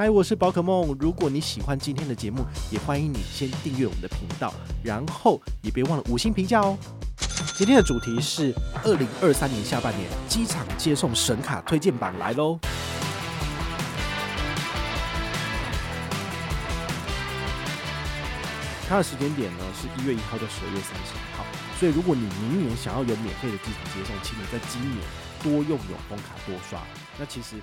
嗨，我是宝可梦。如果你喜欢今天的节目，也欢迎你先订阅我们的频道，然后也别忘了五星评价哦。今天的主题是二零二三年下半年机场接送神卡推荐榜来喽。它的时间点呢是一月一号到十二月三十一号，所以如果你明年想要有免费的机场接送，请你在今年多用永丰卡多刷。那其实。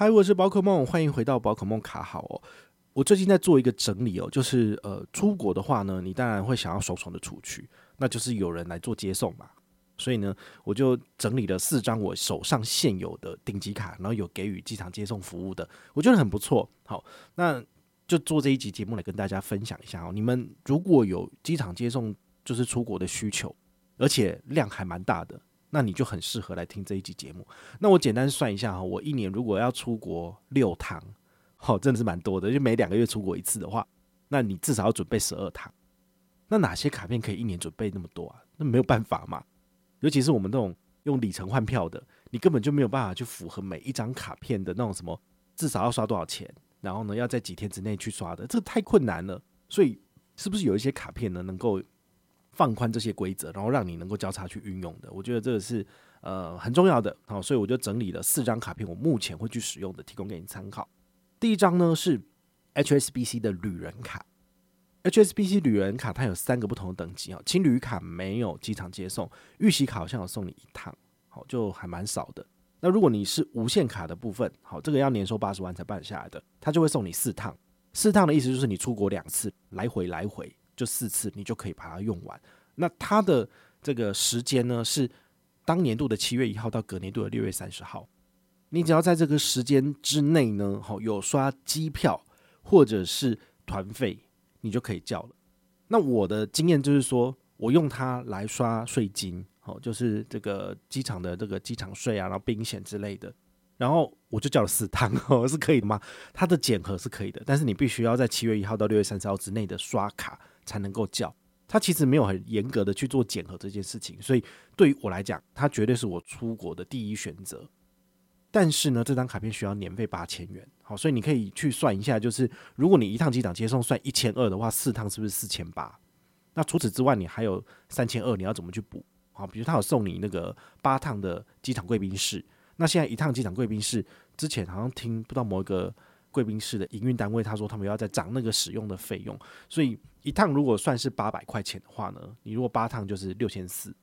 嗨，我是宝可梦，欢迎回到宝可梦卡好哦。我最近在做一个整理哦，就是呃，出国的话呢，你当然会想要爽爽的出去，那就是有人来做接送嘛。所以呢，我就整理了四张我手上现有的顶级卡，然后有给予机场接送服务的，我觉得很不错。好，那就做这一集节目来跟大家分享一下哦。你们如果有机场接送，就是出国的需求，而且量还蛮大的。那你就很适合来听这一集节目。那我简单算一下哈，我一年如果要出国六趟，好，真的是蛮多的。就每两个月出国一次的话，那你至少要准备十二趟。那哪些卡片可以一年准备那么多啊？那没有办法嘛。尤其是我们这种用里程换票的，你根本就没有办法去符合每一张卡片的那种什么，至少要刷多少钱，然后呢要在几天之内去刷的，这个太困难了。所以是不是有一些卡片呢，能够放宽这些规则，然后让你能够交叉去运用的，我觉得这个是呃很重要的。好，所以我就整理了四张卡片，我目前会去使用的，提供给你参考。第一张呢是 HSBC 的旅人卡，HSBC 旅人卡它有三个不同的等级啊，青旅卡没有机场接送，预习卡好像有送你一趟，好，就还蛮少的。那如果你是无限卡的部分，好，这个要年收八十万才办下来的，它就会送你四趟，四趟的意思就是你出国两次，来回来回。就四次，你就可以把它用完。那它的这个时间呢，是当年度的七月一号到隔年度的六月三十号。你只要在这个时间之内呢，好，有刷机票或者是团费，你就可以叫了。那我的经验就是说，我用它来刷税金，好，就是这个机场的这个机场税啊，然后冰险之类的。然后我就叫了四趟，哦，是可以的吗？它的检核是可以的，但是你必须要在七月一号到六月三十号之内的刷卡。才能够叫，他其实没有很严格的去做检核这件事情，所以对于我来讲，它绝对是我出国的第一选择。但是呢，这张卡片需要年费八千元，好，所以你可以去算一下，就是如果你一趟机场接送算一千二的话，四趟是不是四千八？那除此之外，你还有三千二，你要怎么去补？好，比如他有送你那个八趟的机场贵宾室，那现在一趟机场贵宾室之前好像听不到某一个。贵宾室的营运单位，他说他们要再涨那个使用的费用，所以一趟如果算是八百块钱的话呢，你如果八趟就是六千四，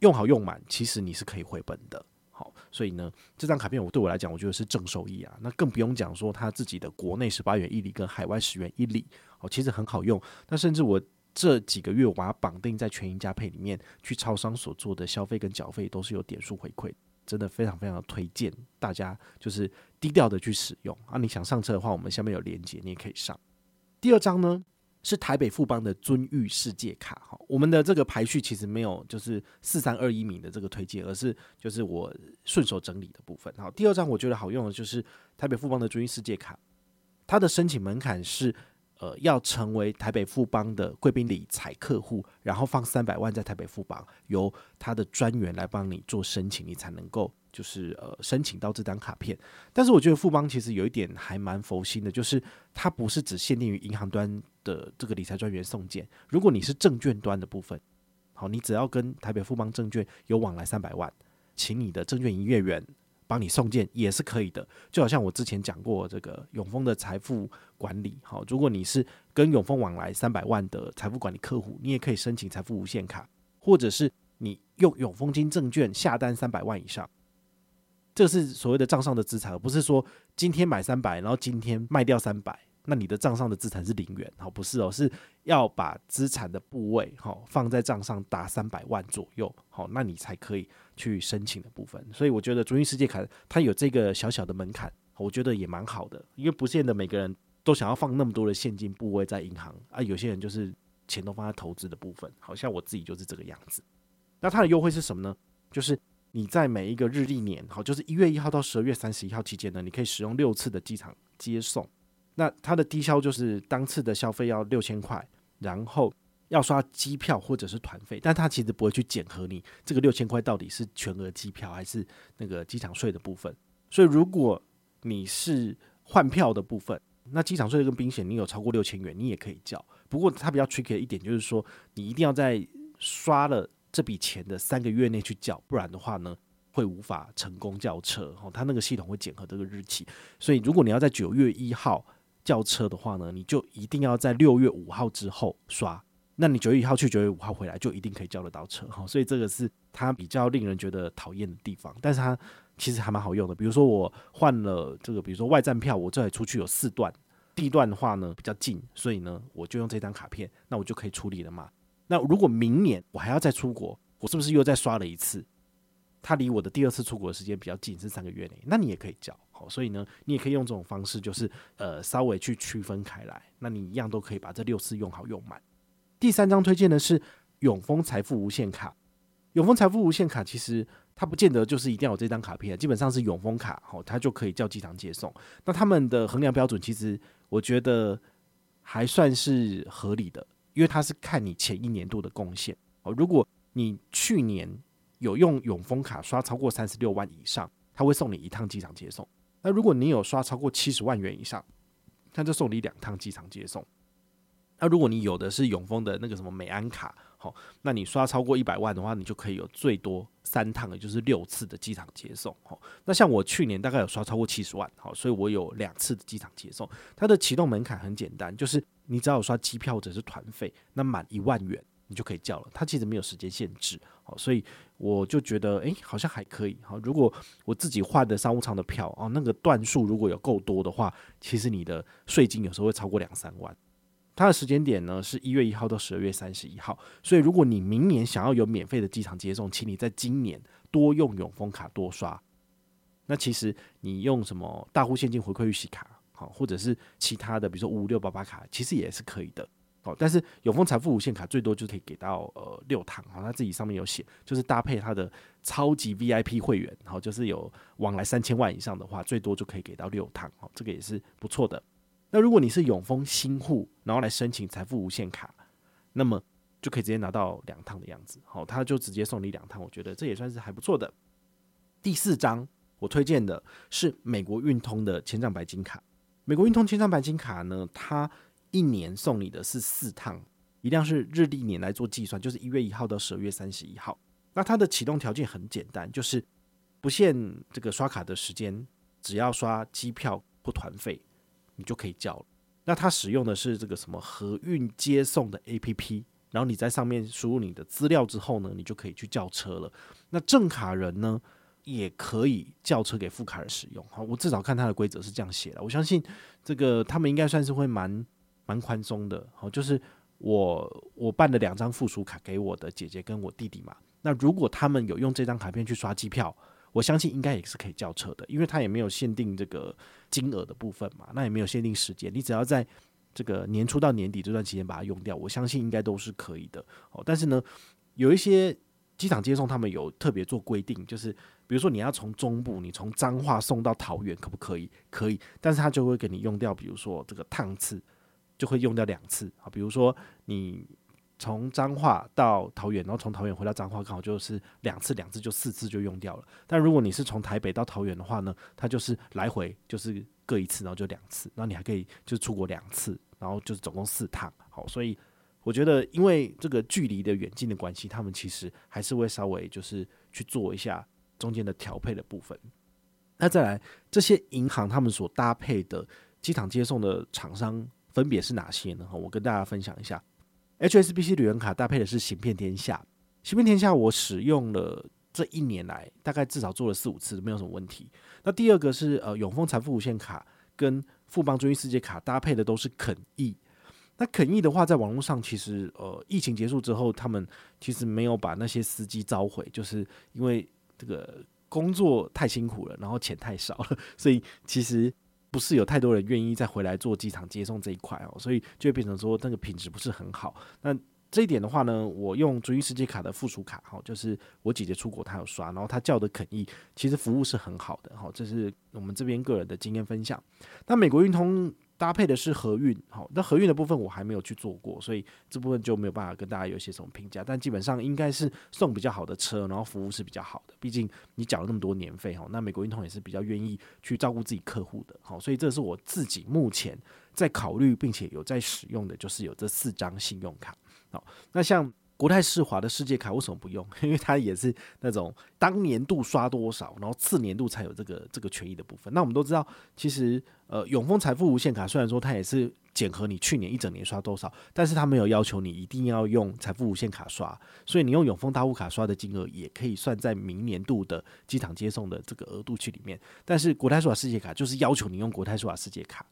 用好用满，其实你是可以回本的。好，所以呢，这张卡片我对我来讲，我觉得是正收益啊。那更不用讲说他自己的国内十八元一里跟海外十元一里，哦，其实很好用。那甚至我这几个月我把它绑定在全盈嘉佩里面，去超商所做的消费跟缴费都是有点数回馈。真的非常非常的推荐大家，就是低调的去使用啊！你想上车的话，我们下面有连接，你也可以上。第二张呢是台北富邦的尊誉世界卡哈，我们的这个排序其实没有就是四三二一名的这个推荐，而是就是我顺手整理的部分。好，第二张我觉得好用的就是台北富邦的尊誉世界卡，它的申请门槛是。呃，要成为台北富邦的贵宾理财客户，然后放三百万在台北富邦，由他的专员来帮你做申请，你才能够就是呃申请到这张卡片。但是我觉得富邦其实有一点还蛮佛心的，就是它不是只限定于银行端的这个理财专员送件，如果你是证券端的部分，好，你只要跟台北富邦证券有往来三百万，请你的证券营业员。帮你送件也是可以的，就好像我之前讲过这个永丰的财富管理，好，如果你是跟永丰往来三百万的财富管理客户，你也可以申请财富无限卡，或者是你用永丰金证券下单三百万以上，这是所谓的账上的资产，而不是说今天买三百，然后今天卖掉三百，那你的账上的资产是零元，好，不是哦，是要把资产的部位哈放在账上达三百万左右，好，那你才可以去申请的部分。所以我觉得足印世界卡它有这个小小的门槛，我觉得也蛮好的，因为不见得每个人都想要放那么多的现金部位在银行啊，有些人就是钱都放在投资的部分，好像我自己就是这个样子。那它的优惠是什么呢？就是你在每一个日历年，好，就是一月一号到十二月三十一号期间呢，你可以使用六次的机场接送。那它的低消就是当次的消费要六千块，然后要刷机票或者是团费，但它其实不会去检核你这个六千块到底是全额机票还是那个机场税的部分。所以如果你是换票的部分，那机场税跟冰险你有超过六千元，你也可以缴。不过它比较 tricky 的一点就是说，你一定要在刷了这笔钱的三个月内去缴，不然的话呢，会无法成功叫车。哦，它那个系统会检核这个日期。所以如果你要在九月一号叫车的话呢，你就一定要在六月五号之后刷。那你九月一号去，九月五号回来，就一定可以叫得到车。哈，所以这个是它比较令人觉得讨厌的地方。但是它其实还蛮好用的。比如说我换了这个，比如说外站票，我这里出去有四段，第一段的话呢比较近，所以呢我就用这张卡片，那我就可以处理了嘛。那如果明年我还要再出国，我是不是又再刷了一次？它离我的第二次出国的时间比较近，是三个月内，那你也可以缴。好，所以呢，你也可以用这种方式，就是呃，稍微去区分开来。那你一样都可以把这六次用好用满。第三张推荐的是永丰财富无限卡。永丰财富无限卡其实它不见得就是一定要有这张卡片，基本上是永丰卡，好，它就可以叫机场接送。那他们的衡量标准其实我觉得还算是合理的，因为它是看你前一年度的贡献。哦，如果你去年有用永丰卡刷超过三十六万以上，他会送你一趟机场接送。那如果你有刷超过七十万元以上，他就送你两趟机场接送。那如果你有的是永丰的那个什么美安卡，好，那你刷超过一百万的话，你就可以有最多三趟，也就是六次的机场接送。好，那像我去年大概有刷超过七十万，好，所以我有两次的机场接送。它的启动门槛很简单，就是你只要有刷机票或者是团费，那满一万元。你就可以叫了，它其实没有时间限制，好，所以我就觉得，诶，好像还可以，好，如果我自己换的商务舱的票，哦，那个段数如果有够多的话，其实你的税金有时候会超过两三万。它的时间点呢是一月一号到十二月三十一号，所以如果你明年想要有免费的机场接送，请你在今年多用永丰卡多刷。那其实你用什么大户现金回馈预习卡，好，或者是其他的，比如说五五六八八卡，其实也是可以的。但是永丰财富无限卡最多就可以给到呃六趟，好，他自己上面有写，就是搭配他的超级 VIP 会员，好，就是有往来三千万以上的话，最多就可以给到六趟，好，这个也是不错的。那如果你是永丰新户，然后来申请财富无限卡，那么就可以直接拿到两趟的样子，好，他就直接送你两趟，我觉得这也算是还不错的。第四张我推荐的是美国运通的千账白金卡，美国运通千账白金卡呢，它一年送你的是四趟，一样是日历年来做计算，就是一月一号到十二月三十一号。那它的启动条件很简单，就是不限这个刷卡的时间，只要刷机票或团费，你就可以叫了。那它使用的是这个什么和运接送的 APP，然后你在上面输入你的资料之后呢，你就可以去叫车了。那正卡人呢，也可以叫车给副卡人使用。好，我至少看它的规则是这样写的，我相信这个他们应该算是会蛮。蛮宽松的，好，就是我我办了两张附属卡给我的姐姐跟我弟弟嘛。那如果他们有用这张卡片去刷机票，我相信应该也是可以叫车的，因为他也没有限定这个金额的部分嘛，那也没有限定时间，你只要在这个年初到年底这段期间把它用掉，我相信应该都是可以的。哦，但是呢，有一些机场接送他们有特别做规定，就是比如说你要从中部，你从彰化送到桃园，可不可以？可以，但是他就会给你用掉，比如说这个趟次。就会用掉两次啊，比如说你从彰化到桃园，然后从桃园回到彰化，刚好就是两次，两次就四次就用掉了。但如果你是从台北到桃园的话呢，它就是来回就是各一次，然后就两次，然后你还可以就出国两次，然后就是总共四趟。好，所以我觉得因为这个距离的远近的关系，他们其实还是会稍微就是去做一下中间的调配的部分。那再来这些银行他们所搭配的机场接送的厂商。分别是哪些呢？我跟大家分享一下，HSBC 旅游卡搭配的是行遍天下，行遍天下我使用了这一年来，大概至少做了四五次，没有什么问题。那第二个是呃永丰财富无限卡跟富邦尊誉世界卡搭配的都是肯益。那肯益的话，在网络上其实呃，疫情结束之后，他们其实没有把那些司机召回，就是因为这个工作太辛苦了，然后钱太少了，所以其实不是有太多人愿意再回来做机场接送这一块哦，所以就变成说那个品质不是很好。那这一点的话呢，我用尊誉世界卡的附属卡哈，就是我姐姐出国她有刷，然后她叫的肯意，其实服务是很好的哈，这是我们这边个人的经验分享。那美国运通。搭配的是和运，好，那和运的部分我还没有去做过，所以这部分就没有办法跟大家有一些什么评价。但基本上应该是送比较好的车，然后服务是比较好的。毕竟你缴了那么多年费，哈，那美国运通也是比较愿意去照顾自己客户的，好，所以这是我自己目前在考虑并且有在使用的，就是有这四张信用卡。好，那像。国泰世华的世界卡为什么不用？因为它也是那种当年度刷多少，然后次年度才有这个这个权益的部分。那我们都知道，其实呃永丰财富无限卡虽然说它也是检核你去年一整年刷多少，但是它没有要求你一定要用财富无限卡刷，所以你用永丰大户卡刷的金额也可以算在明年度的机场接送的这个额度去里面。但是国泰世华世界卡就是要求你用国泰世华世界卡。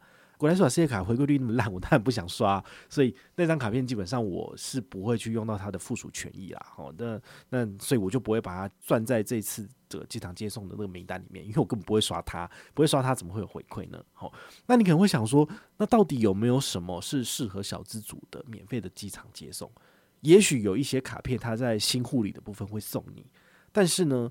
国泰世华世界卡回馈率那么烂，我当然不想刷，所以那张卡片基本上我是不会去用到它的附属权益啦。哦，那那所以我就不会把它算在这次的机场接送的那个名单里面，因为我根本不会刷它，不会刷它怎么会有回馈呢？好，那你可能会想说，那到底有没有什么是适合小资族的免费的机场接送？也许有一些卡片它在新护理的部分会送你，但是呢，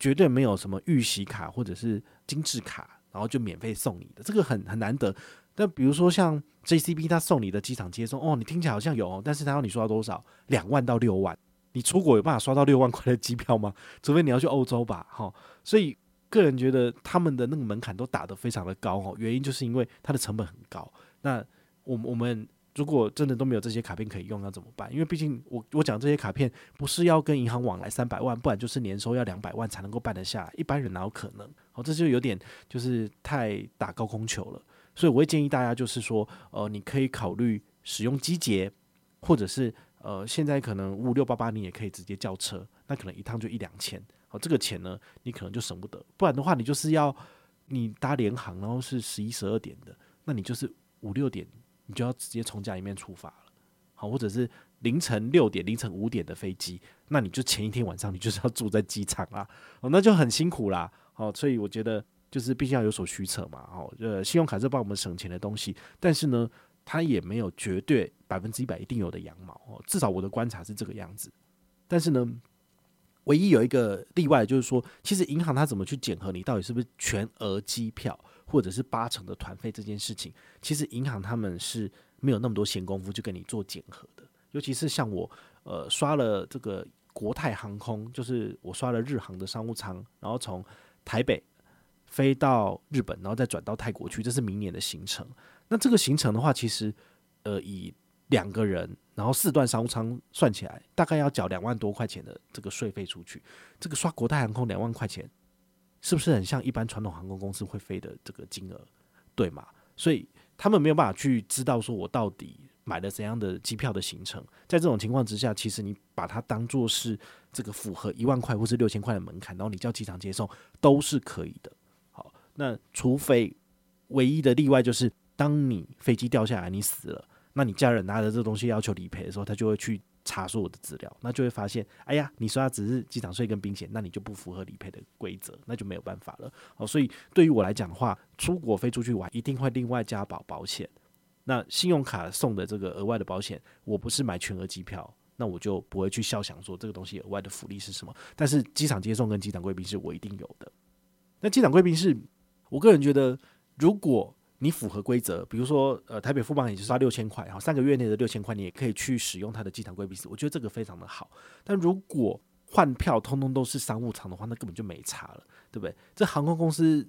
绝对没有什么预习卡或者是精致卡。然后就免费送你的，这个很很难得。但比如说像 JCB，他送你的机场接送，哦，你听起来好像有，但是他要你刷到多少？两万到六万，你出国有办法刷到六万块的机票吗？除非你要去欧洲吧，哈。所以个人觉得他们的那个门槛都打得非常的高哦，原因就是因为它的成本很高。那我我们。如果真的都没有这些卡片可以用，要怎么办？因为毕竟我我讲这些卡片不是要跟银行往来三百万，不然就是年收要两百万才能够办得下，一般人哪有可能？好，这就有点就是太打高空球了。所以我会建议大家就是说，呃，你可以考虑使用机捷，或者是呃，现在可能五五六八八你也可以直接叫车，那可能一趟就一两千，好，这个钱呢你可能就省不得。不然的话，你就是要你搭联航，然后是十一十二点的，那你就是五六点。你就要直接从家里面出发了，好，或者是凌晨六点、凌晨五点的飞机，那你就前一天晚上你就是要住在机场啦，哦，那就很辛苦啦，好，所以我觉得就是毕竟要有所取舍嘛，哦，呃，信用卡是帮我们省钱的东西，但是呢，它也没有绝对百分之一百一定有的羊毛哦，至少我的观察是这个样子，但是呢，唯一有一个例外就是说，其实银行它怎么去检核你到底是不是全额机票？或者是八成的团费这件事情，其实银行他们是没有那么多闲工夫去跟你做检核的。尤其是像我，呃，刷了这个国泰航空，就是我刷了日航的商务舱，然后从台北飞到日本，然后再转到泰国去，这是明年的行程。那这个行程的话，其实呃，以两个人，然后四段商务舱算起来，大概要缴两万多块钱的这个税费出去。这个刷国泰航空两万块钱。是不是很像一般传统航空公司会飞的这个金额，对吗？所以他们没有办法去知道说我到底买了怎样的机票的行程。在这种情况之下，其实你把它当做是这个符合一万块或是六千块的门槛，然后你叫机场接送都是可以的。那除非唯一的例外就是，当你飞机掉下来你死了，那你家人拿着这东西要求理赔的时候，他就会去。查所有的资料，那就会发现，哎呀，你说他只是机场税跟冰险，那你就不符合理赔的规则，那就没有办法了。好，所以对于我来讲的话，出国飞出去玩一定会另外加保保险。那信用卡送的这个额外的保险，我不是买全额机票，那我就不会去笑想说这个东西额外的福利是什么。但是机场接送跟机场贵宾是我一定有的。那机场贵宾是我个人觉得，如果你符合规则，比如说，呃，台北富邦也是刷六千块，哈，三个月内的六千块，你也可以去使用它的机场贵宾室，我觉得这个非常的好。但如果换票通通都是商务舱的话，那根本就没差了，对不对？这航空公司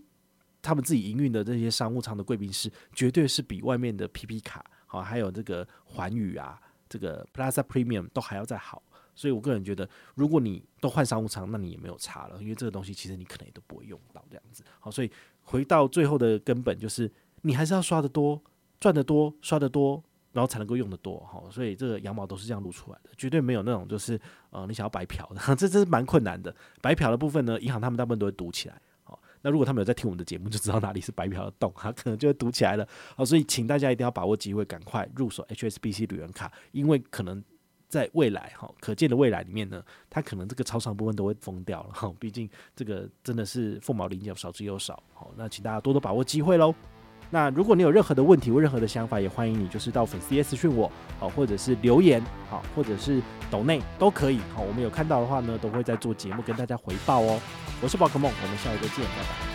他们自己营运的这些商务舱的贵宾室，绝对是比外面的 PP 卡，好，还有这个环宇啊，这个 Plaza Premium 都还要再好。所以我个人觉得，如果你都换商务舱，那你也没有差了，因为这个东西其实你可能也都不会用到这样子。好，所以回到最后的根本就是。你还是要刷得多，赚得多，刷得多，然后才能够用得多好。所以这个羊毛都是这样露出来的，绝对没有那种就是呃，你想要白嫖的，这这是蛮困难的。白嫖的部分呢，银行他们大部分都会堵起来。好，那如果他们有在听我们的节目，就知道哪里是白嫖的洞，他可能就会堵起来了。好，所以请大家一定要把握机会，赶快入手 HSBC 旅人卡，因为可能在未来哈，可见的未来里面呢，它可能这个超长部分都会封掉了哈。毕竟这个真的是凤毛麟角，少之又少。好，那请大家多多把握机会喽。那如果你有任何的问题或任何的想法，也欢迎你就是到粉丝页私讯我，好，或者是留言，好，或者是抖内都可以，好，我们有看到的话呢，都会在做节目跟大家回报哦。我是宝可梦，我们下一个见，拜拜。